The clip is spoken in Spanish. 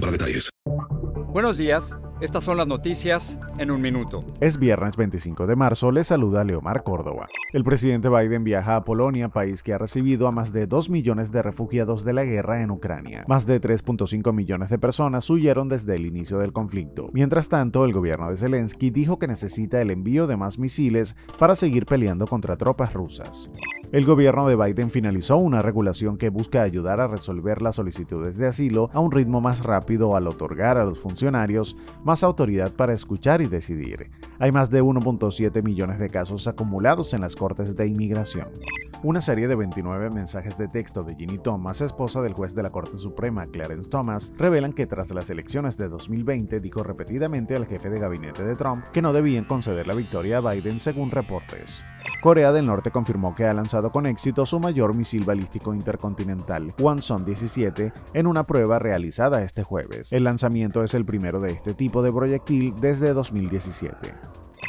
para detalles. Buenos días. Estas son las noticias en un minuto. Es viernes 25 de marzo, le saluda Leomar Córdoba. El presidente Biden viaja a Polonia, país que ha recibido a más de 2 millones de refugiados de la guerra en Ucrania. Más de 3.5 millones de personas huyeron desde el inicio del conflicto. Mientras tanto, el gobierno de Zelensky dijo que necesita el envío de más misiles para seguir peleando contra tropas rusas. El gobierno de Biden finalizó una regulación que busca ayudar a resolver las solicitudes de asilo a un ritmo más rápido al otorgar a los funcionarios más autoridad para escuchar y decidir. Hay más de 1.7 millones de casos acumulados en las Cortes de Inmigración. Una serie de 29 mensajes de texto de Ginny Thomas, esposa del juez de la Corte Suprema Clarence Thomas, revelan que tras las elecciones de 2020 dijo repetidamente al jefe de gabinete de Trump que no debían conceder la victoria a Biden según reportes. Corea del Norte confirmó que ha lanzado con éxito su mayor misil balístico intercontinental, Wonson 17, en una prueba realizada este jueves. El lanzamiento es el primero de este tipo de proyectil desde 2017.